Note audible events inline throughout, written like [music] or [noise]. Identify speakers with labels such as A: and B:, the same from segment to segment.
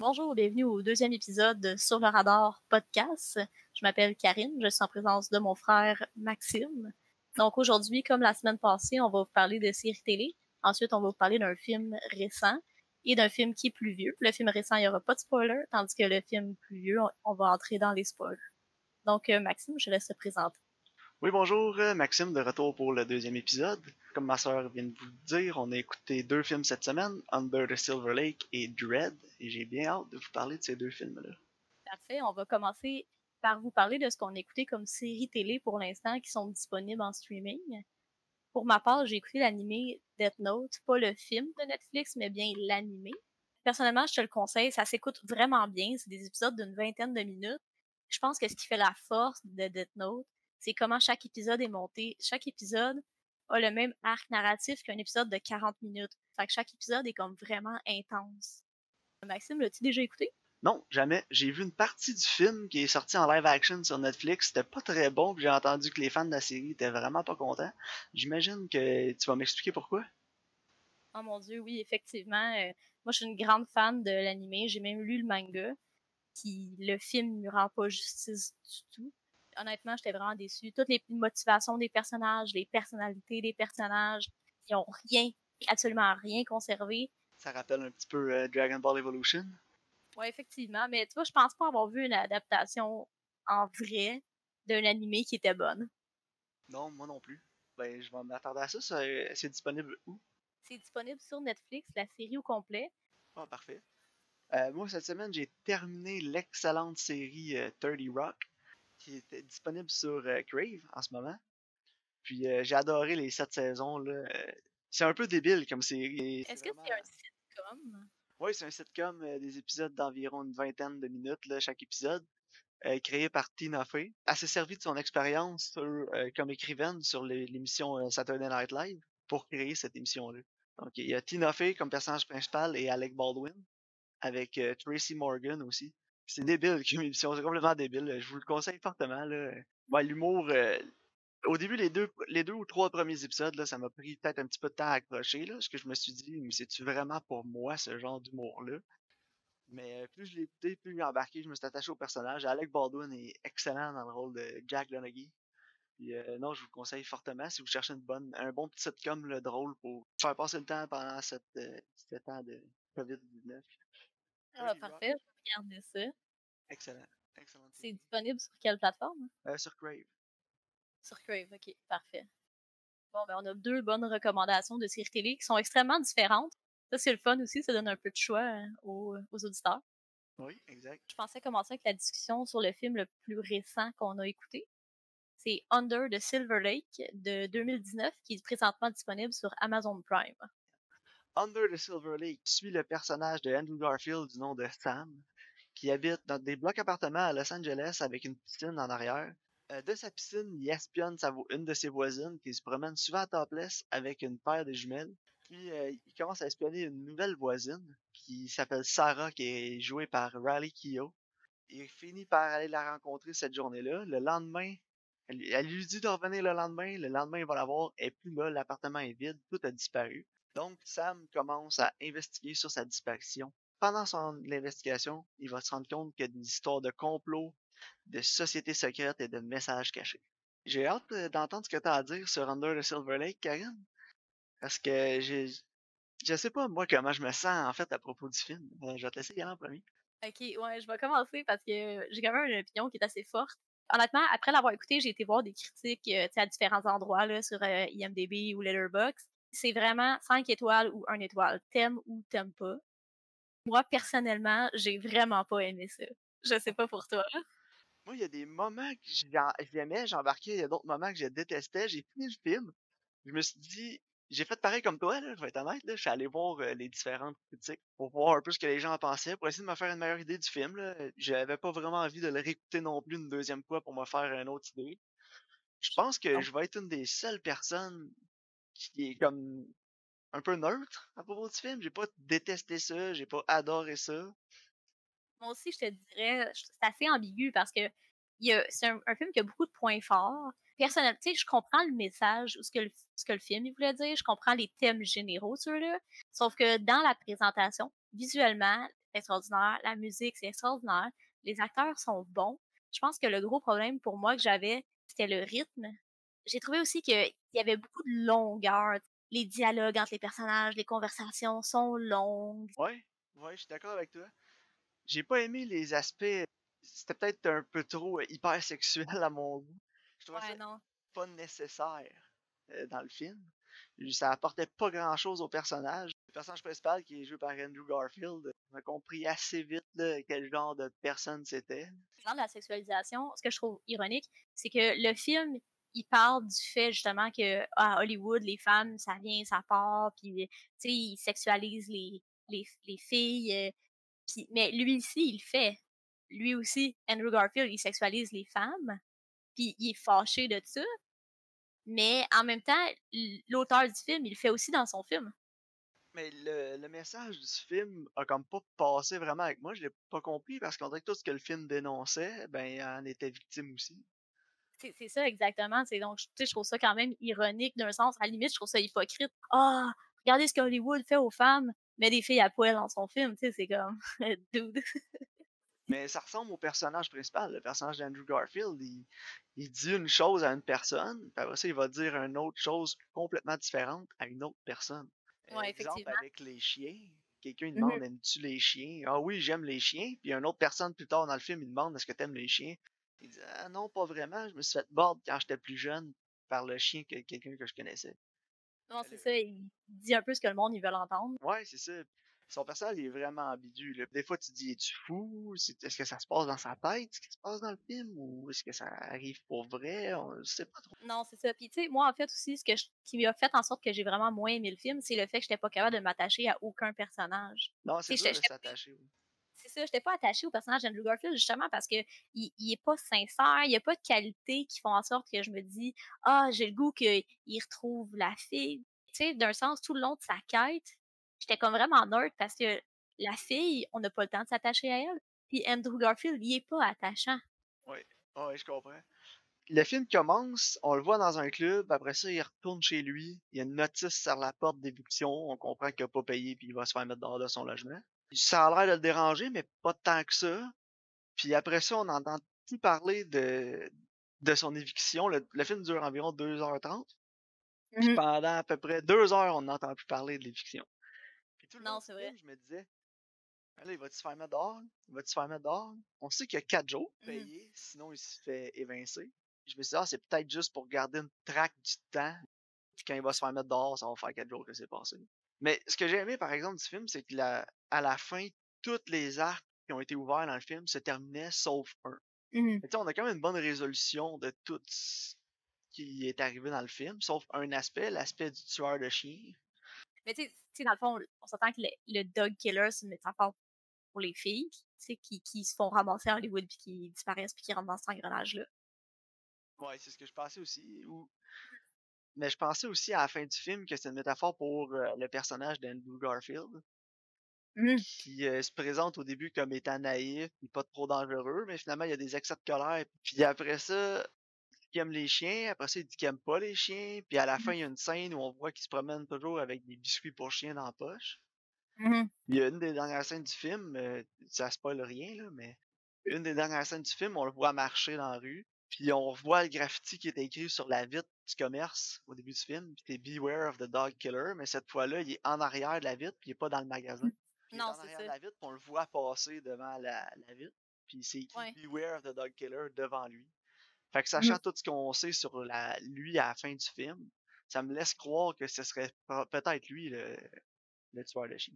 A: Bonjour, bienvenue au deuxième épisode de Sur le radar podcast. Je m'appelle Karine, je suis en présence de mon frère Maxime. Donc aujourd'hui, comme la semaine passée, on va vous parler de séries télé. Ensuite, on va vous parler d'un film récent et d'un film qui est plus vieux. Le film récent, il n'y aura pas de spoiler, tandis que le film plus vieux, on va entrer dans les spoilers. Donc euh, Maxime, je laisse te présenter.
B: Oui, bonjour, euh, Maxime, de retour pour le deuxième épisode. Comme ma soeur vient de vous dire, on a écouté deux films cette semaine, Under the Silver Lake et Dread, j'ai bien hâte de vous parler de ces deux films-là.
A: Parfait, on va commencer par vous parler de ce qu'on a écouté comme séries télé pour l'instant qui sont disponibles en streaming. Pour ma part, j'ai écouté l'animé Death Note, pas le film de Netflix, mais bien l'animé. Personnellement, je te le conseille, ça s'écoute vraiment bien, c'est des épisodes d'une vingtaine de minutes. Je pense que ce qui fait la force de Death Note, c'est comment chaque épisode est monté. Chaque épisode a le même arc narratif qu'un épisode de 40 minutes. Fait que chaque épisode est comme vraiment intense. Maxime, l'as-tu déjà écouté?
B: Non, jamais. J'ai vu une partie du film qui est sorti en live action sur Netflix. C'était pas très bon, j'ai entendu que les fans de la série étaient vraiment pas contents. J'imagine que tu vas m'expliquer pourquoi?
A: Oh mon dieu, oui, effectivement. Euh, moi, je suis une grande fan de l'animé. J'ai même lu le manga. Qui, le film ne rend pas justice du tout honnêtement, j'étais vraiment déçue. Toutes les motivations des personnages, les personnalités des personnages, ils ont rien, absolument rien conservé.
B: Ça rappelle un petit peu euh, Dragon Ball Evolution.
A: Ouais, effectivement. Mais tu vois, je pense pas avoir vu une adaptation en vrai d'un animé qui était bonne.
B: Non, moi non plus. Ben, je vais m'attendre à ça. C'est disponible où?
A: C'est disponible sur Netflix, la série au complet.
B: Ah, parfait. Euh, moi, cette semaine, j'ai terminé l'excellente série 30 euh, Rock qui était disponible sur euh, Crave en ce moment. Puis euh, j'ai adoré les sept saisons. Là. Euh, c'est un peu débile comme série.
A: Est-ce que c'est un sitcom?
B: Oui, c'est un sitcom, des épisodes d'environ une vingtaine de minutes là, chaque épisode. créé par Tina Fey. Elle s'est servie de son expérience comme écrivaine sur l'émission Saturday Night Live pour créer cette émission-là. Donc, il y a Tina Fey comme personnage principal et Alec Baldwin, avec Tracy Morgan aussi. C'est débile [laughs] c'est complètement débile. Je vous le conseille fortement. L'humour. Euh, au début, les deux, ou trois premiers épisodes, ça m'a pris peut-être un petit peu de temps à accrocher, là, parce que je me suis dit, mais c'est-tu vraiment pour moi ce genre d'humour-là? Mais euh, plus je l'ai écouté, plus j'ai embarqué, je me suis attaché au personnage. Alec Baldwin est excellent dans le rôle de Jack Donaghy. Puis euh, non, je vous le conseille fortement si vous cherchez une bonne, un bon petit sitcom le drôle pour faire passer le temps pendant cette, euh, cet temps de COVID-19.
A: Ah, parfait, je vais regarder ça.
B: Excellent. Excellent.
A: C'est disponible sur quelle plateforme?
B: Euh, sur Crave.
A: Sur Crave, ok, parfait. Bon, ben, on a deux bonnes recommandations de séries télé qui sont extrêmement différentes. Ça, c'est le fun aussi, ça donne un peu de choix hein, aux, aux, auditeurs.
B: Oui, exact.
A: Je pensais commencer avec la discussion sur le film le plus récent qu'on a écouté. C'est Under the Silver Lake de 2019 qui est présentement disponible sur Amazon Prime.
B: Under the Silver Lake suit le personnage de Andrew Garfield du nom de Sam, qui habite dans des blocs appartements à Los Angeles avec une piscine en arrière. Euh, de sa piscine, il espionne une de ses voisines qui se promène souvent à topless avec une paire de jumelles. Puis euh, il commence à espionner une nouvelle voisine qui s'appelle Sarah, qui est jouée par Riley Keough. Il finit par aller la rencontrer cette journée-là. Le lendemain, elle, elle, lui dit de revenir le lendemain. Le lendemain, il va la voir. Elle est plus là, l'appartement est vide, tout a disparu. Donc, Sam commence à investiguer sur sa disparition. Pendant son investigation, il va se rendre compte qu'il y a des histoires de complot, de sociétés secrètes et de messages cachés. J'ai hâte euh, d'entendre ce que tu as à dire sur Under the Silver Lake, Karen. Parce que j'ai. Je sais pas, moi, comment je me sens, en fait, à propos du film. Euh, je vais te laisser y aller en premier.
A: Ok, ouais, je vais commencer parce que j'ai quand même une opinion qui est assez forte. Honnêtement, après l'avoir écouté, j'ai été voir des critiques euh, à différents endroits là, sur IMDb ou Letterboxd c'est vraiment 5 étoiles ou 1 étoile. T'aimes ou t'aimes pas. Moi, personnellement, j'ai vraiment pas aimé ça. Je sais pas pour toi.
B: Moi, il y a des moments que j'aimais, j'embarquais, il y a d'autres moments que je détestais. J'ai fini le film. Je me suis dit, j'ai fait pareil comme toi, là, je vais être honnête, là. Je suis allé voir euh, les différentes critiques pour voir un peu ce que les gens en pensaient, pour essayer de me faire une meilleure idée du film. Là. J'avais pas vraiment envie de le réécouter non plus une deuxième fois pour me faire une autre idée. Je pense que je vais être une des seules personnes qui est comme un peu neutre à propos du film. J'ai pas détesté ça, j'ai pas adoré ça.
A: Moi aussi, je te dirais, c'est assez ambigu parce que c'est un, film qui a beaucoup de points forts. Personnellement, tu sais, je comprends le message ou ce que le, ce que le film il voulait dire, je comprends les thèmes généraux sur là, sauf que dans la présentation, visuellement, extraordinaire, la musique, c'est extraordinaire, les acteurs sont bons. Je pense que le gros problème pour moi que j'avais, c'était le rythme. J'ai trouvé aussi qu'il y avait beaucoup de longueur. Les dialogues entre les personnages, les conversations sont longues.
B: Ouais, ouais, je suis d'accord avec toi. J'ai pas aimé les aspects. C'était peut-être un peu trop hyper sexuel [laughs] à mon goût. Je trouvais
A: Ouais,
B: ça
A: non.
B: pas nécessaire euh, dans le film. Ça apportait pas grand chose au personnage. Le personnage principal qui est joué par Andrew Garfield, on a compris assez vite là, quel genre de personne c'était.
A: Dans la sexualisation, ce que je trouve ironique, c'est que le film, il parle du fait justement que à Hollywood, les femmes, ça vient, ça part, puis tu sais, ils sexualisent les, les, les filles. euh, mais lui ici, il le fait. Lui aussi, Andrew Garfield, il sexualise les femmes, puis il est fâché de ça. Mais en même temps, l'auteur du film, il le fait aussi dans son film.
B: Mais le, le message du film a comme pas passé vraiment avec moi. Je l'ai pas compris parce qu'on dirait que tout ce que le film dénonçait, ben, en était victime aussi.
A: C'est ça exactement. C'est donc, tu sais, je trouve ça quand même ironique d'un sens. À la limite, je trouve ça hypocrite. Ah, regardez ce que Hollywood fait aux femmes, met des filles à poil dans son film. Tu sais, c'est comme, [laughs] dude.
B: Mais ça ressemble au personnage principal. Le personnage d'Andrew Garfield, il, il dit une chose à une personne, puis après ça, il va dire une autre chose complètement différente à une autre personne.
A: Ouais,
B: Exemple
A: effectivement.
B: avec les chiens. Quelqu'un il
A: Mhm.
B: demande Aimes-tu les chiens Ah oui, j'aime les chiens. Puis une autre personne plus tard dans le film, il demande Est-ce que t'aimes les chiens Il dit Ah non, pas vraiment. Je me suis fait mordre quand j'étais plus jeune par le chien que quelqu'un que je connaissais.
A: Non, c'est ça. Il dit un peu ce que le monde, ils veulent entendre.
B: Ouais, c'est ça. Son personnage est vraiment ambigu. Là. Des fois, tu dis, es-tu fou? Est-ce que ça se passe dans sa tête, ce qui se passe dans le film? Ou est-ce que ça arrive pour vrai? On ne sait pas trop.
A: Non, c'est ça. Puis, tu sais, moi, en fait, aussi, ce que je- qui m'a fait en sorte que j'ai vraiment moins aimé le film, c'est le fait que j'étais pas capable de m'attacher à aucun personnage.
B: Non, c'est dur
A: je-
B: de s'attacher. oui.
A: C'est ça, j'étais pas attachée au personnage d'Andrew Garfield justement parce que il, il est pas sincère, il y a pas de qualités qui font en sorte que je me dis ah j'ai le goût qu'il retrouve la fille. Tu sais, d'un sens tout le long de sa quête, j'étais comme vraiment nerd parce que la fille, on n'a pas le temps de s'attacher à elle. Puis Andrew Garfield, il est pas attachant.
B: Ouais, je comprends. Le film commence, on le voit dans un club, après ça, il retourne chez lui, il y a une notice sur la porte d'éviction, on comprend qu'il a pas payé puis il va se faire mettre dehors de son logement. Ça a l'air de le déranger, mais pas tant que ça. Puis après ça, on n'entend plus parler de, de son éviction. Le, le film dure environ 2h30. Puis
A: Mhm.
B: pendant à peu près deux heures, on n'entend plus parler de l'éviction. Puis tout le
A: Non, c'est vrai.
B: je me disais, là, il va-tu se faire mettre dehors? Il va-tu se faire mettre dehors? On sait qu'il y a quatre jours
A: Mhm.
B: payés, sinon il se fait évincer. Je me suis dit, ah, c'est peut-être juste pour garder une traque du temps. Puis quand il va se faire mettre dehors, ça va faire quatre jours que c'est passé. Mais ce que j'ai aimé, par exemple, du film, c'est que la- à la fin, toutes les arcs qui ont été ouverts dans le film se terminaient sauf un. Tu sais, on a quand même une bonne résolution de tout ce qui est arrivé dans le film, sauf un aspect, l'aspect du tueur de chiens.
A: Mais tu sais- dans le fond, on s'entend que le, le dog killer, c'est une métaphore pour les filles, tu sais, qui, qui se font ramasser à Hollywood puis qui disparaissent puis qui rentrent dans cet engrenage-là.
B: Ouais, c'est ce que je pensais aussi. Ou... Mais je pensais aussi à la fin du film que c'est une métaphore pour euh, le personnage d'Andrew Garfield,
A: Mhm.
B: qui euh, se présente au début comme étant naïf et pas trop dangereux, mais finalement il y a des excès de colère. Puis après ça, il dit qu'il aime les chiens, après ça il dit qu'il aime pas les chiens, puis à la fin il y a une scène où on voit qu'il se promène toujours avec des biscuits pour chiens dans la poche.
A: Mhm.
B: Il y a une des dernières scènes du film, euh, ça spoil rien, là, mais une des dernières scènes du film, on le voit marcher dans la rue, puis on voit le graffiti qui est écrit sur la vitre du commerce au début du film, puis c'est Beware of the Dog Killer, mais cette fois-là, il est en arrière de la vitre, puis il est pas dans le magasin. Puis est
A: Non, c'est ça.
B: de la vitre, puis on le voit passer devant la, la vitre, puis c'est écrit
A: Ouais.
B: Beware of the Dog Killer devant lui. Fait que sachant tout ce qu'on sait sur la, lui à la fin du film, ça me laisse croire que ce serait pe- peut-être lui le, le tueur de chien.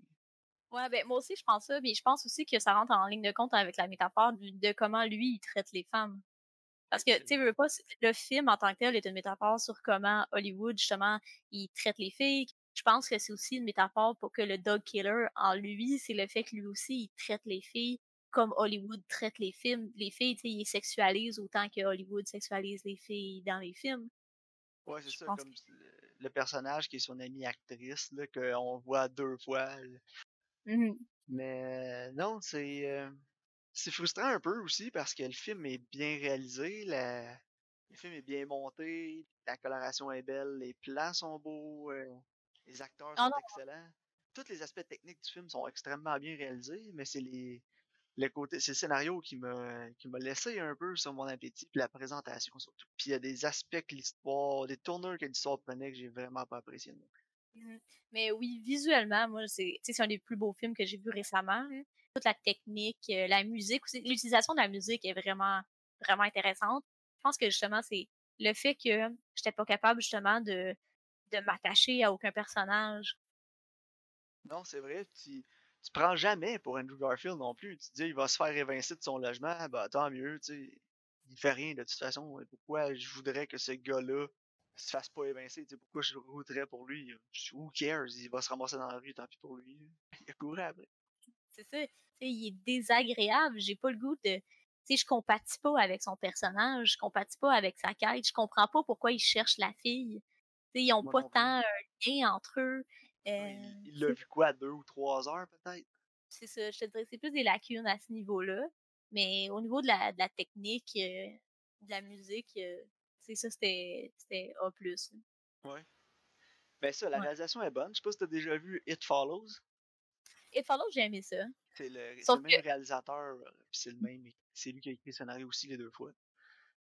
A: Ouais, ben moi aussi je pense ça, mais je pense aussi que ça rentre en ligne de compte avec la métaphore du- de comment lui il traite les femmes. Parce que, tu sais, pas, le film en tant que tel est une métaphore sur comment Hollywood, justement, il traite les filles. Je pense que c'est aussi une métaphore pour que le dog killer, en lui, c'est le fait que lui aussi, il traite les filles comme Hollywood traite les films. Les filles, tu sais, il sexualise autant que Hollywood sexualise les filles dans les films.
B: Ouais, c'est ça, comme le, le personnage qui est son amie actrice, là, qu'on voit deux fois. là.
A: Mhm.
B: Mais non, c'est euh, c'est frustrant un peu aussi parce que le film est bien réalisé, la, le film est bien monté, la coloration est belle, les plans sont beaux, euh, les acteurs sont excellents. tous les aspects techniques du film sont extrêmement bien réalisés, mais c'est les le côté c'est le scénario qui m'a qui m'a laissé un peu sur mon appétit puis la présentation surtout. Puis il y a des aspects que l'histoire, des tourneurs que l'histoire prenait que j'ai vraiment pas apprécié non plus.
A: Mmh. Mais oui, visuellement, moi, c'est un des plus beaux films que j'ai vu récemment. Toute la technique, euh, la musique. L'utilisation de la musique est vraiment, vraiment intéressante. Je pense que justement, c'est le fait que j'étais pas capable justement de, de m'attacher à aucun personnage.
B: Non, c'est vrai, tu tu prends jamais pour Andrew Garfield non plus. Tu te dis il va se faire évincer de son logement, bah tant mieux, tu sais. Il fait rien de toute façon. Pourquoi je voudrais que ce gars-là se fasse pas évincer, pourquoi je routerais pour lui? Who cares? Il va se ramasser dans la rue, tant pis pour lui. Il a couru après.
A: C'est ça. Il est désagréable. J'ai pas le goût de. Sais, je compatis pas avec son personnage, je compatis pas avec sa quête, je comprends pas pourquoi il cherche la fille. Ils ont
B: Moi
A: pas tant un lien entre eux. Euh,
B: il il l'a vu quoi, deux ou trois heures peut-être?
A: c'est ça, je te dirais, c'est plus des lacunes à ce niveau-là. Mais au niveau de la, de la technique, euh, de la musique, euh, c'est ça, c'était A+.
B: Ouais. Ben ça, la
A: Ouais.
B: réalisation est bonne. Je sais pas si t'as déjà vu It Follows.
A: It Follows, j'ai aimé ça.
B: C'est le,
A: que,
B: même réalisateur, euh, puis c'est le même. C'est lui qui a écrit le scénario aussi les deux fois.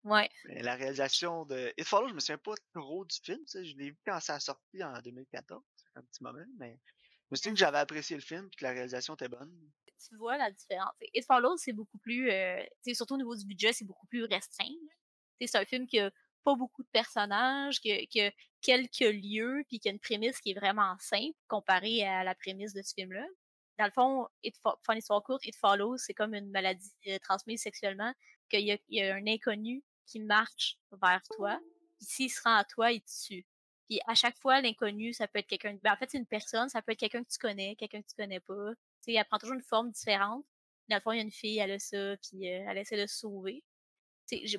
A: ouais,
B: Mais la réalisation de It Follows, je me souviens pas trop du film. Je l'ai vu quand ça a sorti en 2014. Ça fait un petit moment, mais je me souviens que j'avais apprécié le film et que la réalisation était bonne.
A: tu vois la différence. It Follows, c'est beaucoup plus, euh, surtout au niveau du budget, c'est beaucoup plus restreint. C'est un film qui a pas beaucoup de personnages, qui a, qui a quelques lieux, puis qui a une prémisse qui est vraiment simple comparée à la prémisse de ce film-là. Dans le fond, It une histoire courte, It Follows, c'est comme une maladie euh, transmise sexuellement, qu'il y a, y un inconnu qui marche vers toi, puis s'il se rend à toi, il te tue. Puis à chaque fois, l'inconnu, ça peut être quelqu'un. Ben, en fait, c'est une personne, ça peut être quelqu'un que tu connais, quelqu'un que tu connais pas. Sais, elle prend toujours une forme différente. Dans le fond, il y a une fille, elle a ça, puis euh, elle essaie de sauver.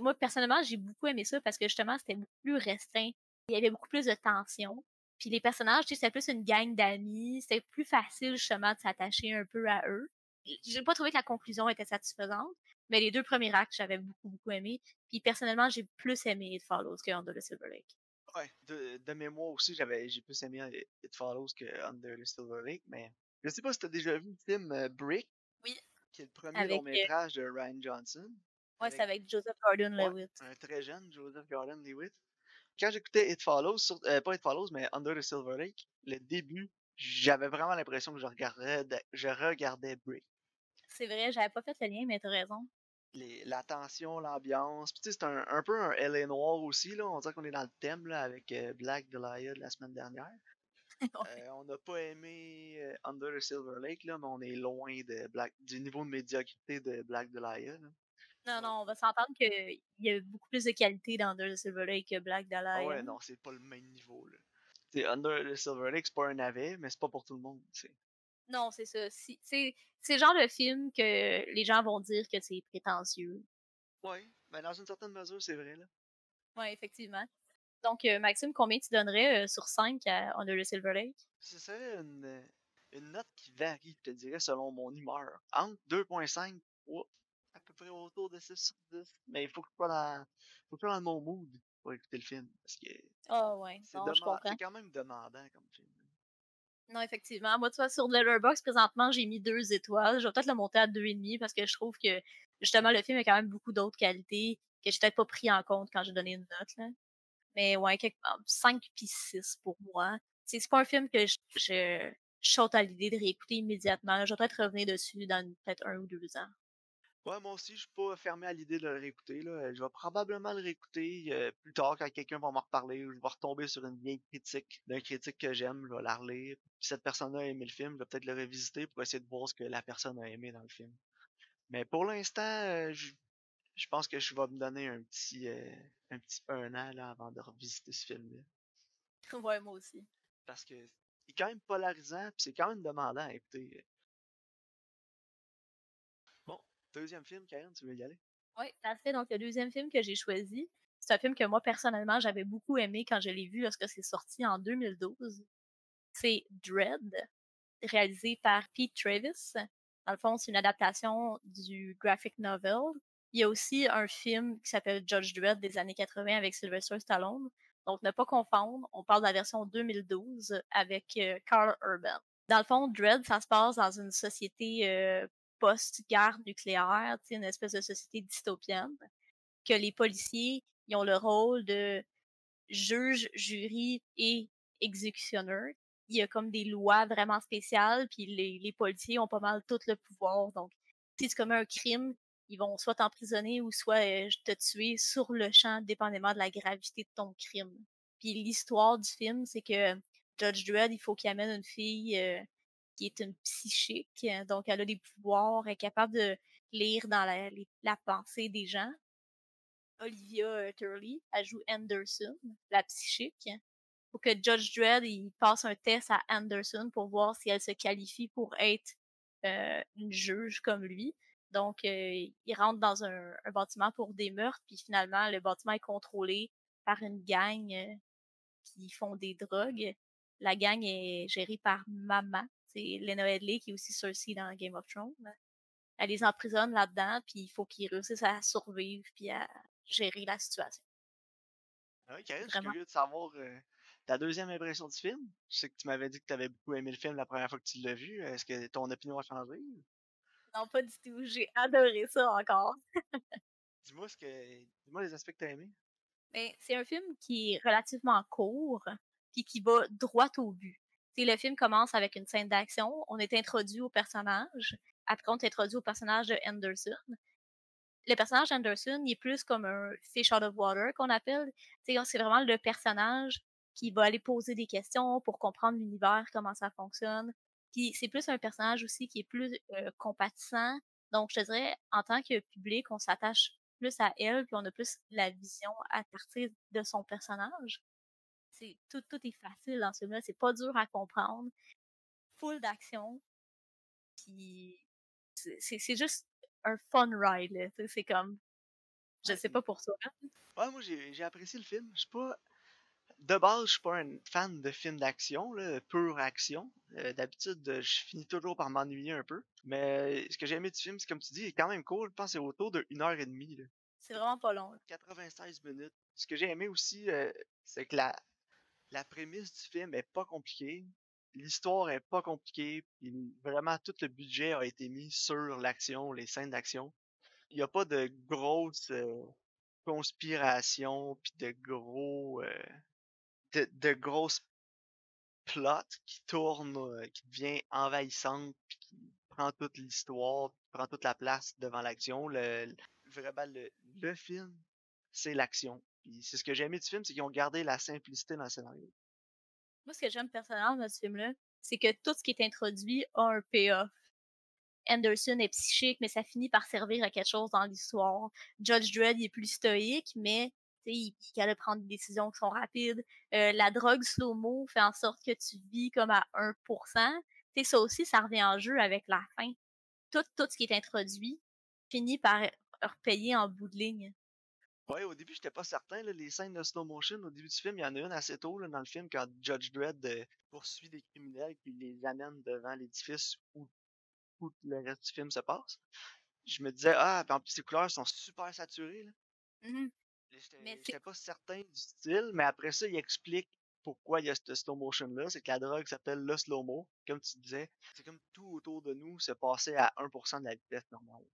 A: Moi, personnellement, j'ai beaucoup aimé ça parce que justement, c'était beaucoup plus restreint. Il y avait beaucoup plus de tension. Puis les personnages, tu sais, c'était plus une gang d'amis. C'était plus facile, justement, de s'attacher un peu à eux. J'ai pas trouvé que la conclusion était satisfaisante, mais les deux premiers actes, j'avais beaucoup, beaucoup aimé. Puis personnellement, j'ai plus aimé It Follows que Under the Silver Lake.
B: Ouais, de, de mémoire aussi, j'avais j'ai plus aimé euh, It Follows que Under the Silver Lake, mais je sais pas si t'as déjà vu le film euh, Brick,
A: Oui,
B: qui est le premier
A: avec,
B: long métrage de Ryan Johnson,
A: ouais, c'est
B: avec
A: Joseph Gordon-Levitt.
B: un très jeune Joseph Gordon-Levitt. Quand j'écoutais It Follows, sur- euh, pas It Follows, mais Under the Silver Lake, le début, j'avais vraiment l'impression que je regardais, je regardais Brick.
A: C'est vrai, j'avais pas fait le lien, mais t'as raison.
B: Les, la tension, l'ambiance, puis tu sais, c'est un, un peu un LA noir aussi, là, on dirait qu'on est dans le thème, là, avec euh, Black Dahlia de la semaine dernière. [laughs]
A: Ouais.
B: Euh, on n'a pas aimé Under the Silver Lake, là, mais on est loin de Black, du niveau de médiocrité de Black Dahlia. Là.
A: Non, non, on va s'entendre qu'il y a beaucoup plus de qualité dans Under the Silver Lake que Black
B: Ah
A: Dahlia.
B: ouais, non, c'est pas le même niveau. Là. T'sais, Under the Silver Lake, c'est pas un navet, mais c'est pas pour tout le monde. t'sais.
A: Non, c'est ça. Si- C'est c'est le genre de film que les gens vont dire que c'est prétentieux.
B: Ouais, mais dans une certaine mesure, c'est vrai. là.
A: Oui, effectivement. Donc, euh, Maxime, combien tu donnerais euh, sur 5 à Under the Silver Lake?
B: Ce serait une, euh, une note qui varie, je te dirais, selon mon humeur. Entre 2.5 ou à peu près autour de 6 sur 10. Mais il faut que je sois dans, faut que je sois dans mon mood pour écouter le film. Parce que
A: Ah ouais,
B: c'est
A: non, je
B: deman-
A: comprends.
B: c'est quand même demandant comme film.
A: Non, effectivement. Moi, tu vois, sur Letterboxd, présentement, j'ai mis deux étoiles. Je vais peut-être le monter à deux et demi parce que je trouve que, justement, le film a quand même beaucoup d'autres qualités que j'ai peut-être pas pris en compte quand j'ai donné une note, là. Mais ouais, quelque part, 5 puis 6 pour moi. C'est c'est pas un film que je, je, je saute à l'idée de réécouter immédiatement. Je vais peut-être revenir dessus dans peut-être un ou deux ans.
B: Ouais, moi aussi, je suis pas fermé à l'idée de le réécouter. Là. Je vais probablement le réécouter euh, plus tard quand quelqu'un va m'en reparler ou je vais retomber sur une vieille critique d'un critique que j'aime, je vais la relire. Si cette personne a aimé le film, je vais peut-être le revisiter pour essayer de voir ce que la personne a aimé dans le film. Mais pour l'instant, euh, je, je pense que je vais me donner un petit euh, un petit un an là, avant de revisiter ce film-là.
A: ouais, moi aussi.
B: Parce que il est quand même polarisant, puis c'est quand même demandant à écouter. Deuxième film, Karen, tu veux y aller?
A: Oui, tout à fait. Donc, le deuxième film que j'ai choisi, c'est un film que moi, personnellement, j'avais beaucoup aimé quand je l'ai vu lorsque c'est sorti en 2012. C'est Dread, réalisé par Pete Travis. Dans le fond, c'est une adaptation du graphic novel. Il y a aussi un film qui s'appelle Judge Dredd des années 80 avec Sylvester Stallone. Donc, ne pas confondre, on parle de la version 2012 avec euh, Carl Urban. Dans le fond, Dread, ça se passe dans une société euh, post-guerre nucléaire, une espèce de société dystopienne, que les policiers ils ont le rôle de juge, jury et exécutionneur. Il y a comme des lois vraiment spéciales, puis les, policiers ont pas mal tout le pouvoir. Donc, si tu commets un crime, ils vont soit t'emprisonner ou soit euh, te tuer sur le champ, dépendamment de la gravité de ton crime. Puis l'histoire du film, c'est que Judge Dredd, il faut qu'il amène une fille euh, qui est une psychique, donc elle a des pouvoirs, elle est capable de lire dans la, pensée des gens. Olivia euh, Turley, elle joue Anderson, la psychique. Faut que Judge Dredd il passe un test à Anderson pour voir si elle se qualifie pour être euh, une juge comme lui. Donc, euh, il rentre dans un, bâtiment pour des meurtres, puis finalement, le bâtiment est contrôlé par une gang qui font des drogues. La gang est gérée par Mama, c'est Lena Headley, qui est aussi Cersei dans Game of Thrones. Elle les emprisonne là-dedans, puis il faut qu'ils réussissent à survivre, puis à gérer la situation.
B: Ah ok, je suis curieux de savoir euh, ta deuxième impression du film. Je sais que tu m'avais dit que tu avais beaucoup aimé le film la première fois que tu l'as vu. Est-ce que ton opinion a changé?
A: Non, pas du tout. J'ai adoré ça encore. [laughs]
B: Dis-moi ce que. Dis-moi les aspects que tu as aimés.
A: Ben, c'est un film qui est relativement court, puis qui va droit au but. Le film commence avec une scène d'action, on est introduit au personnage, après on est introduit au personnage de Anderson, le personnage Anderson, il est plus comme un fish out of water qu'on appelle. C'est vraiment le personnage qui va aller poser des questions pour comprendre l'univers, comment ça fonctionne. Puis c'est plus un personnage aussi qui est plus euh, compatissant. Donc je dirais, en tant que public, on s'attache plus à elle, puis on a plus la vision à partir de son personnage. C'est tout, tout est facile dans ce film-là, c'est pas dur à comprendre. Full d'action. Puis c'est juste un fun ride. C'est comme. Je sais pas pour toi.
B: Ouais, moi j'ai apprécié le film. Je suis pas. De base, je suis pas un fan de films d'action, pure action. Euh, d'habitude, je finis toujours par m'ennuyer un peu. Mais ce que j'ai aimé du film, c'est comme tu dis, il est quand même cool. Je pense que c'est autour d'une heure et demie.
A: C'est vraiment pas long.
B: 96 minutes. Ce que j'ai aimé aussi, euh, c'est que la, la prémisse du film est pas compliquée l'histoire est pas compliquée, vraiment tout le budget a été mis sur l'action, les scènes d'action. Il n'y a pas de grosses euh, conspirations puis de gros euh, de, grosses plots qui tournent, euh, qui devient envahissante puis qui prend toute l'histoire, prend toute la place devant l'action. Vraiment le film, c'est l'action. C'est ce que j'ai aimé du film, c'est qu'ils ont gardé la simplicité dans le scénario.
A: Moi, ce que j'aime personnellement dans ce film-là, c'est que tout ce qui est introduit a un payoff. Anderson est psychique, mais ça finit par servir à quelque chose dans l'histoire. Judge Dredd est plus stoïque, mais il capable de prendre des décisions qui sont rapides. Euh, la drogue slow-mo fait en sorte que tu vis comme à 1%. T'sais, ça aussi, ça revient en jeu avec la fin. Tout, tout ce qui est introduit finit par repayer en bout de ligne.
B: Ouais, au début, j'étais pas certain. Là, les scènes de slow motion, au début du film, il y en a une assez tôt là, dans le film quand Judge Dredd euh, poursuit des criminels puis les amène devant l'édifice où tout le reste du film se passe. Je me disais, ah, en plus, les couleurs sont super saturées. Là.
A: Mmh
B: j'étais pas certain du style, mais après ça, il explique pourquoi il y a ce slow motion là, c'est que la drogue s'appelle le slow-mo, comme tu disais. C'est comme tout autour de nous se passait à 1% de la vitesse normale.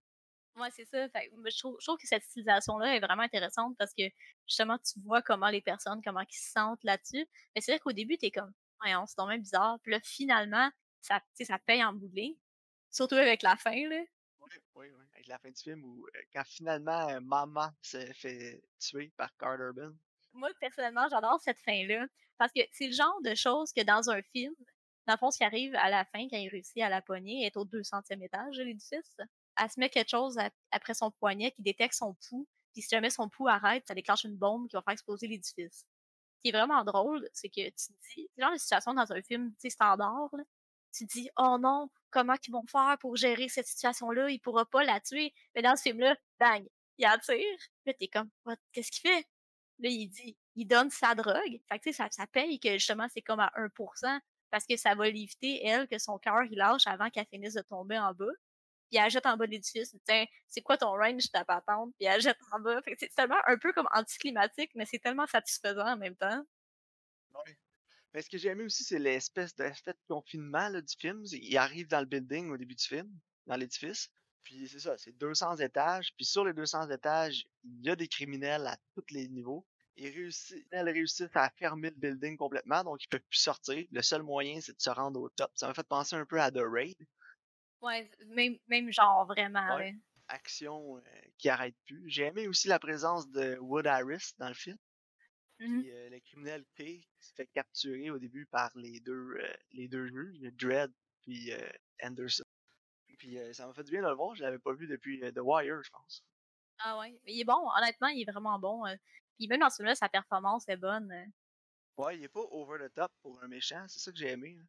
A: Ouais, c'est ça. Fait, je, trouve, je, trouve, que cette utilisation-là est vraiment intéressante parce que justement, tu vois comment les personnes, comment ils se sentent là-dessus. Mais c'est vrai qu'au début, t'es comme, on c'est même bizarre. Puis là, finalement, ça, ça paye en bout de ligne. Surtout avec la fin, là.
B: Oui, oui, oui. Avec la fin du film où, euh, quand finalement, euh, maman se fait tuer par Carter Urban.
A: Moi, personnellement, j'adore cette fin-là. Parce que c'est le genre de choses que dans un film, dans le fond, ce qui arrive à la fin, quand il réussit à la poignée, est au 200e étage de l'édifice elle se met quelque chose après son poignet qui détecte son pouls, puis si jamais son pouls arrête, ça déclenche une bombe qui va faire exploser l'édifice. Ce qui est vraiment drôle, c'est que tu te dis, c'est genre de situation dans un film standard, là, tu te dis, oh non, comment ils vont faire pour gérer cette situation-là, il pourra pas la tuer. Mais dans ce film-là, bang, il attire. Là, t'es comme, qu'est-ce qu'il fait? Là, il dit, il donne sa drogue. Fait que, ça, ça paye que justement, c'est comme à 1%, parce que ça va l'éviter, elle, que son cœur, il lâche avant qu'elle finisse de tomber en bas puis elle jette en bas de l'édifice. Tiens, c'est quoi ton range ta patente? Puis elle jette en bas. c'est tellement un peu comme anticlimatique, mais c'est tellement satisfaisant en même temps.
B: Oui. Mais ce que j'ai aimé aussi, c'est l'espèce d'effet de confinement du film. Il arrive dans le building au début du film, dans l'édifice. Puis c'est ça, c'est 200 étages. Puis sur les 200 étages, il y a des criminels à tous les niveaux. Ils réussissent, à fermer le building complètement, donc ils peuvent plus sortir. Le seul moyen, c'est de se rendre au top. Ça m'a fait penser un peu à The Raid.
A: Ouais, même, même genre, vraiment.
B: Ouais. Action euh, qui arrête plus. J'ai aimé aussi la présence de Wood Harris dans le film. Puis, euh, le criminel P qui se fait capturer au début par les deux, euh, les deux juges, Dredd puis euh, Anderson. Puis ça m'a fait du bien de le voir, je l'avais pas vu depuis The Wire, je pense.
A: Ah ouais. Mais il est bon, honnêtement, il est vraiment bon. Puis même dans ce film-là, sa performance est bonne.
B: Ouais, il est pas over the top pour un méchant, c'est ça que j'ai aimé. hein.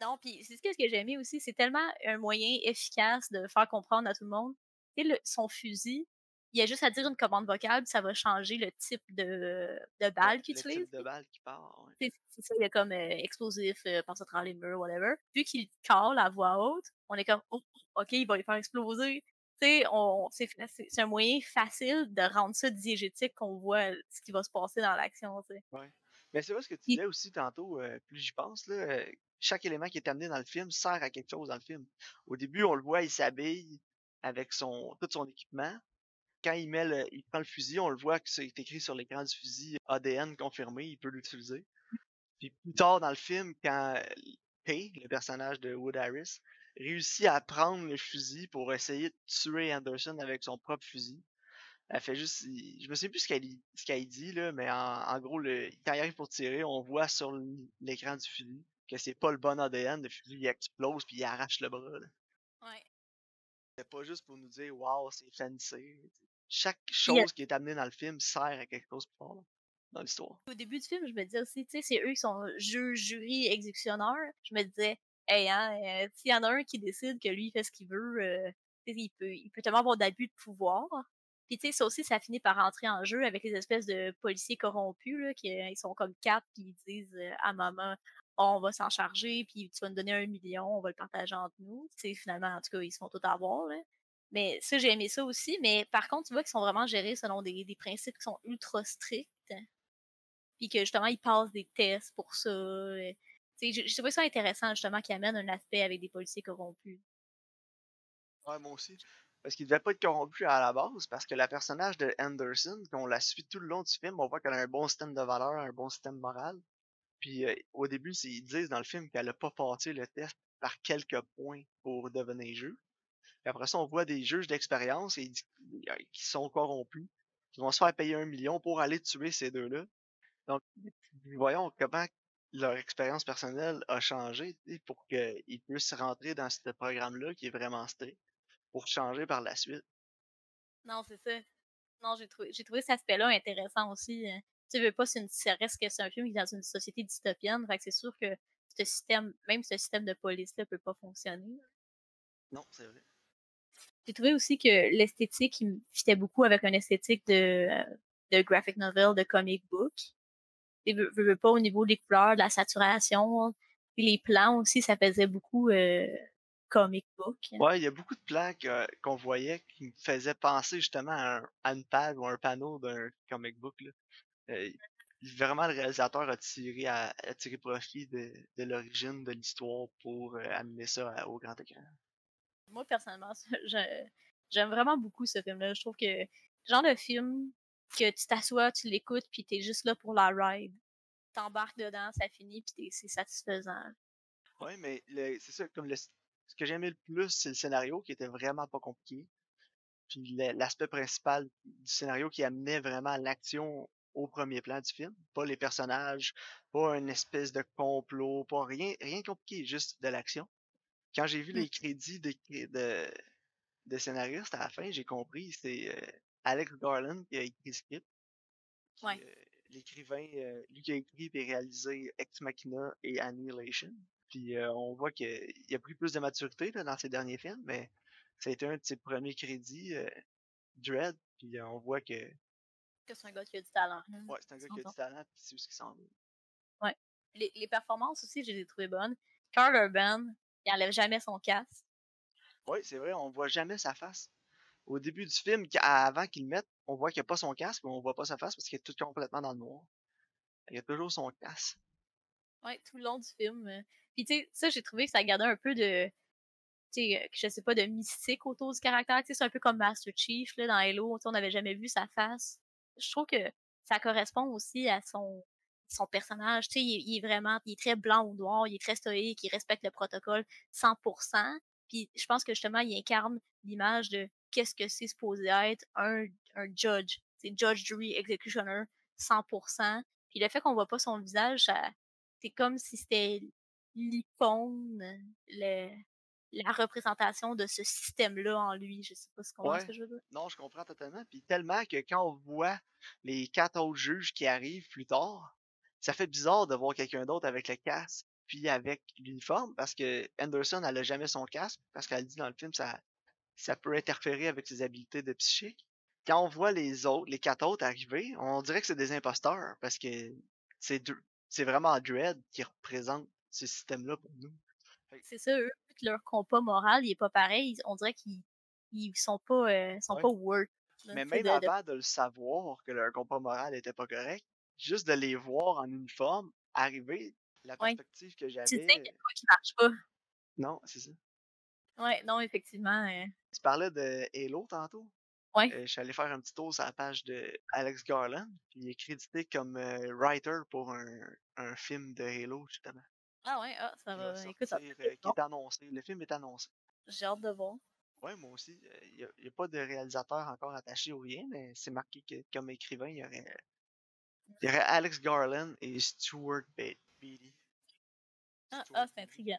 A: Non, puis c'est ce que ce que j'ai aimé aussi, c'est tellement un moyen efficace de faire comprendre à tout le monde. Tu sais, le- son fusil, il y a juste à dire une commande vocale, puis ça va changer le type de, de balle
B: Ouais,
A: qu'il
B: le
A: utilise.
B: type de balle qui part. ouais.
A: C'est ça, il y a comme euh, explosif, euh, passe à travers les murs, whatever. Vu qu'il call à voix haute, on est comme, oh, ok, il va les faire exploser. Tu sais, c'est un moyen facile de rendre ça diégétique qu'on voit ce qui va se passer dans l'action, tu sais.
B: Mais c'est vrai ce que tu disais aussi tantôt, euh, plus j'y pense, là, euh, chaque élément qui est amené dans le film sert à quelque chose dans le film. Au début, on le voit, il s'habille avec son tout son équipement. Quand il met le, il prend le fusil, on le voit que c'est écrit sur l'écran du fusil ADN confirmé, il peut l'utiliser. Puis plus tard dans le film, quand Kay, le personnage de Wood Harris, réussit à prendre le fusil pour essayer de tuer Anderson avec son propre fusil. Elle fait juste, je me sais plus ce qu'elle dit là, mais en, gros, quand il arrive pour tirer, on voit sur l'écran du fusil que c'est pas le bon ADN, le fusil il explose puis il arrache le bras. là.
A: Ouais.
B: C'est pas juste pour nous dire waouh c'est fancy. Chaque chose qui est amenée dans le film sert à quelque chose plus fort là, dans l'histoire.
A: Au début du film, je me disais aussi, tu sais, c'est eux qui sont juges, jury, exécuteurs. Je me disais, hey, hein, euh, s'il y en a un qui décide que lui, il fait ce qu'il veut, euh, il peut, il peut tellement avoir d'abus de pouvoir. Puis, tu sais, ça aussi, ça finit par rentrer en jeu avec les espèces de policiers corrompus, là, qui euh, ils sont comme quatre, puis ils disent à maman, on va s'en charger, puis tu vas nous donner un million, on va le partager entre nous. Tu finalement, en tout cas, ils se font tout avoir. Mais ça, j'ai aimé ça aussi. Mais par contre, tu vois qu'ils sont vraiment gérés selon des, principes qui sont ultra stricts. Puis que justement, ils passent des tests pour ça. euh, Tu sais, trouvais ça intéressant, justement, qu'ils amènent un aspect avec des policiers corrompus.
B: Ouais, moi aussi. Parce qu'il devait pas être corrompu à la base, parce que la personnage de Anderson, qu'on la suit tout le long du film, on voit qu'elle a un bon système de valeurs, un bon système moral. Puis au début, ils disent dans le film qu'elle a pas passé le test par quelques points pour devenir juge. Puis après ça, on voit des juges d'expérience qui sont corrompus, qui vont se faire payer un million pour aller tuer ces deux-là. Donc, voyons comment leur expérience personnelle a changé pour qu'ils puissent rentrer dans ce programme-là qui est vraiment strict pour changer par la suite.
A: Non, c'est ça. Non, j'ai trouvé, j'ai trouvé cet aspect-là intéressant aussi. Tu veux pas, c'est une, ça reste que c'est un film qui est dans une société dystopienne. Fait que c'est sûr que ce système, même ce système de police-là peut pas fonctionner.
B: Non, c'est vrai.
A: J'ai trouvé aussi que l'esthétique, il me fitait beaucoup avec une esthétique de, euh, de graphic novel, de comic book. Et veux, veux- pas au niveau des couleurs, de la saturation, puis les plans aussi, ça faisait beaucoup euh, comic book.
B: Ouais, il y a beaucoup de plans qu'on voyait qui me faisaient penser justement à, un, à une page ou un panneau d'un comic book. Là. Euh, vraiment, le réalisateur a tiré, à, a tiré profit de, de l'origine de l'histoire pour euh, amener ça à- au grand écran.
A: Moi, personnellement, [laughs] j'aime vraiment beaucoup ce film-là. Je trouve que le genre de film que tu t'assois, tu l'écoutes, puis t'es juste là pour la ride. T'embarques dedans, ça finit, puis c'est satisfaisant.
B: Ouais, mais c'est ça, comme le, ce que j'aimais le plus, c'est le scénario qui était vraiment pas compliqué. Puis l'aspect principal du scénario qui amenait vraiment l'action au premier plan du film. Pas les personnages, pas une espèce de complot, pas rien, rien de compliqué, juste de l'action. Quand j'ai vu
A: Mm.
B: les crédits de, de, de scénaristes à la fin, j'ai compris, c'est euh, Alex Garland qui a écrit le script.
A: Ouais.
B: euh, L'écrivain, euh, lui qui a écrit et réalisé Ex Machina et Annihilation. Puis on voit qu'il a pris plus de maturité là, dans ses derniers films, mais ça a été un de ses premiers crédits, Dread. Puis on voit que
A: Que c'est un gars qui a du talent. là.
B: ouais, c'est un gars qui a du talent, puis c'est où ce qui s'en va.
A: Les, les performances aussi, je les ai trouvées bonnes. Carl Urban, il enlève jamais son casque.
B: Oui, c'est vrai, on voit jamais sa face. Au début du film, avant qu'il le mette, on voit qu'il n'y a pas son casque, mais on voit pas sa face parce qu'il est tout complètement dans le noir. Il y a toujours son casque.
A: Ouais, tout le long du film. euh. Puis tu sais, ça, j'ai trouvé que ça gardait un peu de, tu sais, euh, je sais pas, de mystique autour du caractère. Tu sais, c'est un peu comme Master Chief, là, dans Halo. On n'avait jamais vu sa face. Je trouve que ça correspond aussi à son, son personnage. Tu sais, il, est- vraiment, il est très blanc ou noir, il est très stoïque, il respecte le protocole 100%. Puis je pense que justement, il incarne l'image de qu'est-ce que c'est supposé être un, un judge. C'est judge, jury, executioner 100%. Puis le fait qu'on voit pas son visage, c'est comme si c'était l'icône, le, la représentation de ce système-là en lui. Je sais pas si tu comprends ce
B: Ouais.
A: que je veux dire.
B: Non, je comprends totalement. Puis tellement que quand on voit les quatre autres juges qui arrivent plus tard, ça fait bizarre de voir quelqu'un d'autre avec le casque puis avec l'uniforme parce que Anderson, elle a jamais son casque parce qu'elle dit dans le film ça ça peut interférer avec ses habiletés de psychique. Quand on voit les autres, les quatre autres arriver, on dirait que c'est des imposteurs parce que c'est c'est vraiment Dread qui représente ce système-là pour nous.
A: C'est ça, eux, vu que leur compas moral, il est pas pareil, on dirait qu'ils ils sont pas, euh, sont
B: Ouais.
A: pas worth. là,
B: Mais même
A: de- de-
B: avant de le savoir que leur compas moral était pas correct, juste de les voir en uniforme arriver, la
A: Ouais.
B: perspective que
A: tu sais
B: j'avais.
A: qu'il y a qui marche pas.
B: Non, c'est ça.
A: Ouais, non, effectivement. euh,
B: Tu parlais de Halo tantôt.
A: Ouais.
B: Euh, je suis allé faire un petit tour sur la page de Alex Garland, puis il est crédité comme euh, writer pour un, un film de Halo, justement.
A: Ah ouais, ah, ça
B: va.
A: Écoute, ça
B: euh, qui est annoncé. Le film est annoncé.
A: J'ai hâte de voir.
B: Ouais, moi aussi. Il n'y a, pas de réalisateur encore attaché ou rien, mais c'est marqué que comme écrivain, il y aurait, il y aurait Alex Garland et Stuart Be- Beatty.
A: Ah, ah, c'est intriguant.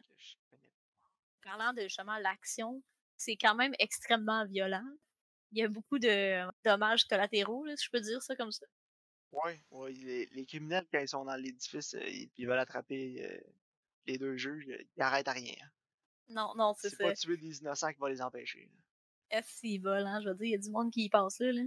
A: Parlant de justement l'action, c'est quand même extrêmement violent. Il y a beaucoup de dommages collatéraux, là, si je peux dire ça comme ça.
B: Ouais, ouais, les, les criminels, quand ils sont dans l'édifice, euh, ils, ils veulent attraper euh, les deux juges, euh, ils arrêtent à rien. hein.
A: Non, non, c'est
B: C'est
A: ça.
B: pas tuer des innocents qui va les empêcher.
A: F s'ils volent, hein, je veux dire, il y a du monde qui y passe là. là.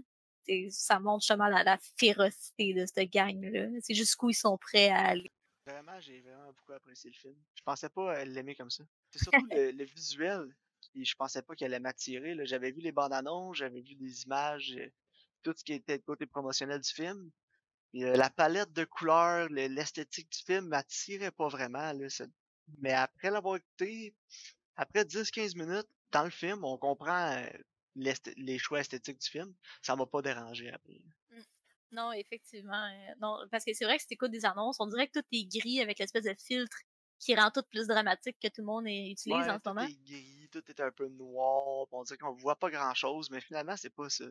A: C'est- Ça montre justement la, la férocité de cette gang-là. C'est jusqu'où ils sont prêts à aller.
B: Vraiment, j'ai vraiment beaucoup apprécié le film. Je pensais pas euh, l'aimer comme ça. C'est surtout le, le visuel qui je pensais pas qu'il allait m'attirer. J'avais vu les bandes annonces, j'avais vu des images, euh, tout ce qui était le côté promotionnel du film. Euh, la palette de couleurs, le- l'esthétique du film m'attirait pas vraiment. Là, Mais après l'avoir écouté, après 10-15 minutes dans le film, on comprend euh, les choix esthétiques du film. Ça m'a pas dérangé après.
A: Non, effectivement. euh, non, parce que c'est vrai que si t'écoutes des annonces, on dirait que tout est gris avec l'espèce de filtre qui rend tout plus dramatique que tout le monde utilise
B: Ouais,
A: en ce
B: tout
A: moment.
B: est gris, tout est un peu noir. On dirait qu'on voit pas grand chose, mais finalement, c'est pas ça.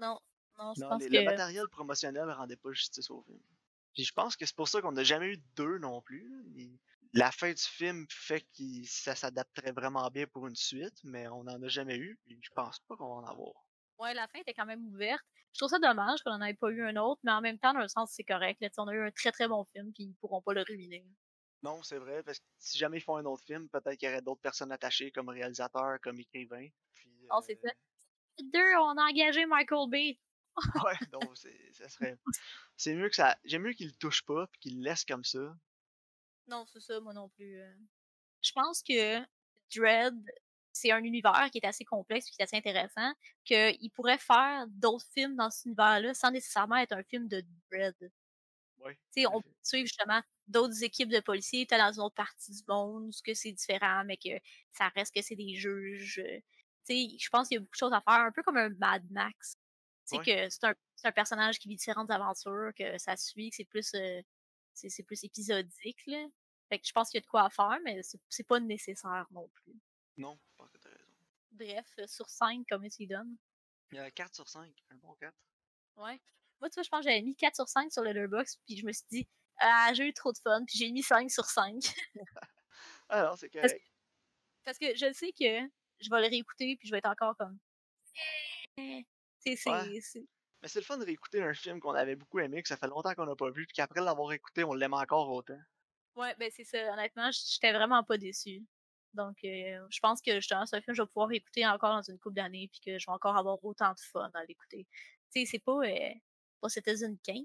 A: Non, non, je
B: Non,
A: pense
B: les-
A: que.
B: le matériel promotionnel rendait pas justice au film. Puis je pense que c'est pour ça qu'on n'a jamais eu deux non plus. La fin du film fait que ça s'adapterait vraiment bien pour une suite, mais on n'en a jamais eu. Puis je pense pas qu'on va en avoir.
A: Ouais, la fin était quand même ouverte. Je trouve ça dommage qu'on n'en ait pas eu un autre, mais en même temps, dans le sens, c'est correct. Là, on a eu un très très bon film, puis ils pourront pas le ruiner.
B: Non, c'est vrai, parce que si jamais ils font un autre film, peut-être qu'il y aurait d'autres personnes attachées comme réalisateur, comme écrivain. Puis,
A: Oh, c'est
B: euh,
A: ça. Deux, on a engagé Michael Bay. [laughs]
B: Ouais, [laughs] donc c'est- ça serait. C'est mieux que ça. J'aime mieux qu'il le touche pas, puis qu'il le laisse comme ça.
A: Non, c'est ça, moi non plus. euh. Je pense que Dread, c'est un univers qui est assez complexe et qui est assez intéressant, qu'il pourrait faire d'autres films dans cet univers-là sans nécessairement être un film de Dread.
B: Ouais.
A: Tu sais, on peut suivre justement d'autres équipes de policiers, peut-être dans une autre partie du monde, ce que c'est différent, mais que ça reste que c'est des juges. euh. Tu sais, je pense qu'il y a beaucoup de choses à faire, un peu comme un Mad Max. Tu sais,
B: Ouais.
A: que c'est un, c'est un personnage qui vit différentes aventures, que ça suit, que c'est plus, euh, c'est c'est plus épisodique, là. Fait que je pense qu'il y a de quoi à faire, mais c'est c'est pas nécessaire non plus.
B: Non, je pense que t'as raison.
A: Bref, euh, sur 5, comment tu y donnes?
B: Il y a 4 sur 5, un bon 4.
A: Ouais. Moi, tu vois, je pense que j'avais mis 4 sur 5 sur Letterboxd, puis je me suis dit, ah, j'ai eu trop de fun, puis j'ai mis 5 sur 5. [laughs]
B: Alors, c'est [laughs]
A: Parce
B: correct.
A: Parce que je sais que je vais le réécouter, puis je vais être encore comme. C'est,
B: Ouais. Mais c'est le fun de réécouter un film qu'on avait beaucoup aimé, que ça fait longtemps qu'on n'a pas vu, puis qu'après l'avoir écouté, on l'aime encore autant.
A: Ouais, ben c'est ça. Honnêtement, j'étais vraiment pas déçue. Donc, euh, je pense que justement, c'est un film que je vais pouvoir réécouter encore dans une couple d'années, puis que je vais encore avoir autant de fun à l'écouter. Tu sais, c'est pas, euh, pas Citizen Kane,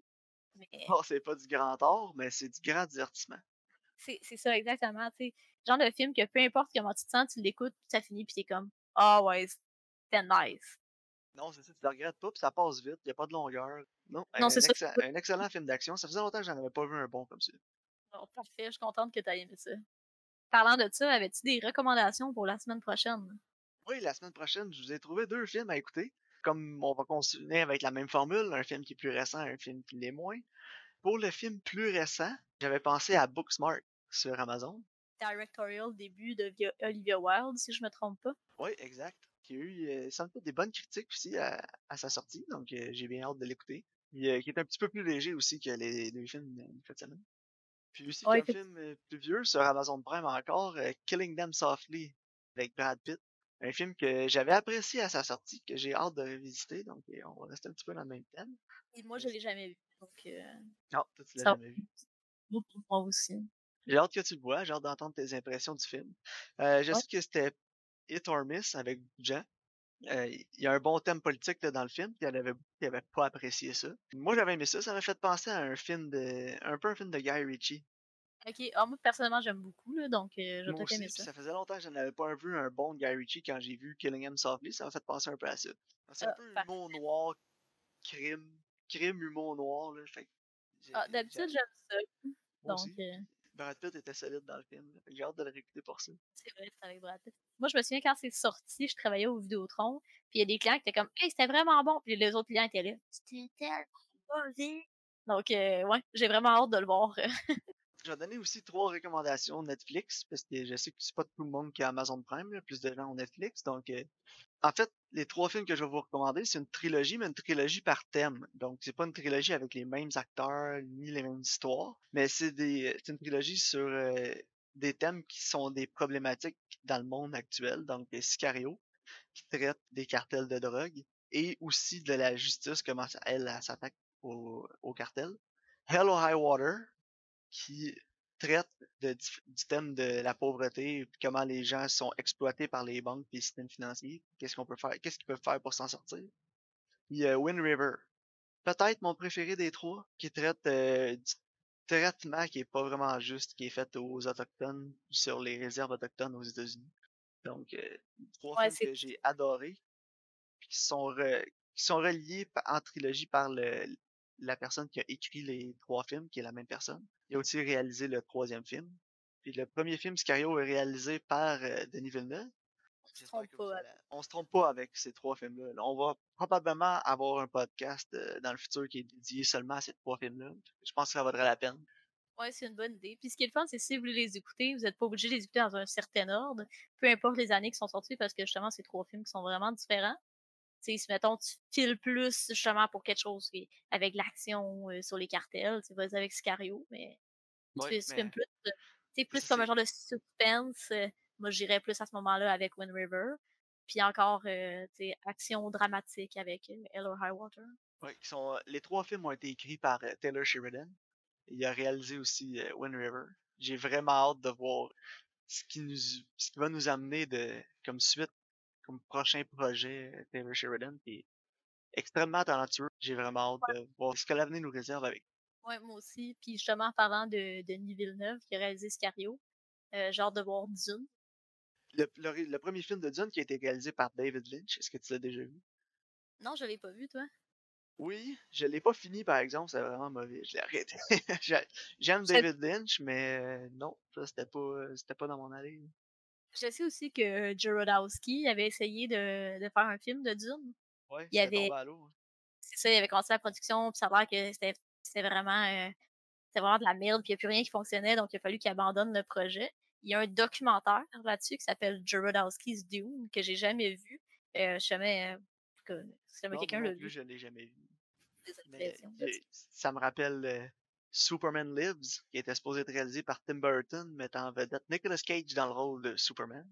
A: mais
B: Oh, c'est pas du grand art, mais c'est du grand divertissement.
A: c'est, c'est ça exactement. Tu sais, genre de film que peu importe comment tu te sens, tu l'écoutes, puis ça finit, puis t'es comme, ah ouais, c'était nice.
B: Non, c'est ça, tu le regrettes pas, puis ça passe vite, il a pas de longueur. Non,
A: Non,
B: un,
A: c'est ça.
B: un excellent film d'action. Ça faisait longtemps que j'en avais pas vu un bon comme ça.
A: Oh, parfait, je suis contente que tu aies aimé ça. Parlant de ça, avais-tu des recommandations pour la semaine prochaine?
B: Oui, la semaine prochaine, je vous ai trouvé deux films à écouter. Comme on va continuer avec la même formule, un film qui est plus récent, un film qui l'est moins. Pour le film plus récent, j'avais pensé à Booksmart sur Amazon.
A: Directorial début de Olivia Wilde, si je me trompe pas.
B: Oui, exact. Qui a eu, euh, sans doute, des bonnes critiques aussi à, sa sortie, donc euh, j'ai bien hâte de l'écouter. Euh, qui est un petit peu plus léger aussi que les deux films de cette semaine. Puis aussi, un film euh, plus vieux sur Amazon Prime encore, euh, Killing Them Softly, avec Brad Pitt. Un film que j'avais apprécié à sa sortie, que j'ai hâte de revisiter, donc on va rester un petit peu dans le même thème.
A: Et moi, je l'ai jamais vu, donc...
B: Non, toi, tu l'as jamais vu.
A: Moi aussi.
B: J'ai hâte que tu le vois, j'ai hâte d'entendre tes impressions du film. je sais que c'était Hit or Miss avec Jean. Euh, il y a un bon thème politique là, dans le film, puis il y avait beaucoup qui n'avaient pas apprécié ça. Moi, j'avais aimé ça, ça m'a fait penser à un film de. un peu un film de Guy Ritchie.
A: Ok, ah, moi personnellement j'aime beaucoup, là, donc euh, j'ai
B: peut aimé ça. Ça faisait longtemps que je n'avais pas vu un bon Guy Ritchie quand j'ai vu Killing Him Softly, ça m'a fait penser un peu à ça. C'est un ah, peu humour noir, crime, crime, humour noir. Là, fait,
A: ah, d'habitude j'aime ça. Donc, euh...
B: Brad Pitt était solide dans le film. J'ai hâte de le réécouter pour ça.
A: C'est vrai, c'est avec Brad Pitt. Moi, je me souviens quand c'est sorti, je travaillais au Vidéotron, puis il y a des clients qui étaient comme Hey, c'était vraiment bon, puis les autres clients étaient là. C'était tellement bon. Donc, euh, ouais, j'ai vraiment hâte de le voir. [laughs]
B: je vais donner aussi trois recommandations Netflix, parce que je sais que c'est pas tout le monde qui a Amazon Prime, plus de gens ont Netflix. Donc, euh, en fait, les trois films que je vais vous recommander, c'est une trilogie, mais une trilogie par thème. Donc, c'est pas une trilogie avec les mêmes acteurs ni les mêmes histoires, mais c'est des, une trilogie sur euh, des thèmes qui sont des problématiques dans le monde actuel. Donc, Sicario, qui traite des cartels de drogue, et aussi de la justice, comment elle, elle, s'attaque au, au cartel. Hello High Water, qui traite de, du thème de la pauvreté, comment les gens sont exploités par les banques et les systèmes financiers, qu'est-ce qu'on peut faire, qu'est-ce qu'ils peuvent faire pour s'en sortir. Il y a Wind River, peut-être mon préféré des trois, qui traite euh, du traitement qui est pas vraiment juste, qui est fait aux autochtones sur les réserves autochtones aux États-Unis. Donc, euh, trois films que j'ai adorés, qui sont qui sont reliés en trilogie par le, la personne qui a écrit les trois films, qui est la même personne. Il a aussi réalisé le troisième film. Puis le premier film, Scario, est réalisé par euh, Denis Villeneuve. On se, trompe pas, se trompe pas avec ces trois films-là. On va probablement avoir un podcast euh, dans le futur qui est dédié seulement à ces trois films-là. Je pense que ça vaudrait la peine.
A: Ouais, c'est une bonne idée. Puis ce qui est le fun, c'est si vous voulez les écouter, vous n'êtes pas obligé de les écouter dans un certain ordre, peu importe les années qui sont sorties, parce que justement, c'est trois films qui sont vraiment différents si mettons, tu files plus justement pour quelque chose avec l'action euh, sur les cartels, tu vas avec Sicario, mais tu filmes plus, c'est plus comme un genre de suspense. Euh, moi, j'irais plus à ce moment-là avec Wind River. Puis encore, euh, action dramatique avec Hello High Water.
B: Oui, qui sont, les trois films ont été écrits par Taylor Sheridan. Il a réalisé aussi Wind River. J'ai vraiment hâte de voir ce qui nous, ce qui va nous amener de, comme suite comme prochain projet euh, Taylor Sheridan, qui est extrêmement talentueux. J'ai vraiment hâte de voir ce que l'avenir nous réserve avec.
A: Ouais, moi aussi. Puis justement, en parlant de Denis Villeneuve, qui a réalisé Scario, euh, j'ai hâte de voir Dune.
B: Le, le, premier film de Dune qui a été réalisé par David Lynch, est-ce que tu l'as déjà vu?
A: Non, je l'ai pas vu, toi.
B: Oui, je l'ai pas fini par exemple, c'est vraiment mauvais. Je l'ai arrêté. [laughs] J'aime David Lynch, mais euh, non, ça c'était pas c'était pas dans mon allée.
A: Je sais aussi que Jodorowsky avait essayé de, de, faire un film de Dune.
B: Ouais, il avait. Hein.
A: C'est ça, il avait commencé la production, puis ça a l'air que c'était vraiment, euh, vraiment de la merde, puis il n'y a plus rien qui fonctionnait, donc il a fallu qu'il abandonne le projet. Il y a un documentaire là-dessus qui s'appelle Jodorowsky's Dune, que j'ai jamais vu. Euh, je jamais, euh, si jamais quelqu'un l'a vu.
B: Je l'ai jamais vu. ça me rappelle euh, Superman Lives, qui était supposé être réalisé par Tim Burton, mettant en vedette Nicolas Cage dans le rôle de Superman,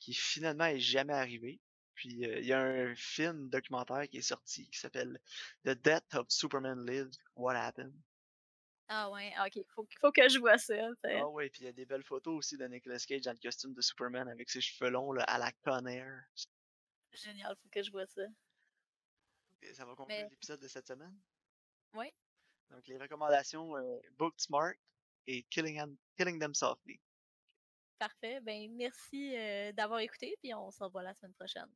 B: qui finalement est jamais arrivé. Puis euh, il y a un film documentaire qui est sorti qui s'appelle The Death of Superman Lives, What Happened?
A: Ah ouais, ok, faut, faut que je vois ça.
B: Ah ouais, puis il y a des belles photos aussi de Nicolas Cage dans le costume de Superman avec ses cheveux longs là, à la Conair.
A: Génial, faut que je vois ça.
B: ça va conclure l'épisode de cette semaine?
A: Oui.
B: Donc, les recommandations euh, Book Smart et Killing, Killing Them Softly.
A: Parfait. Ben, merci euh, d'avoir écouté, puis on se revoit la semaine prochaine.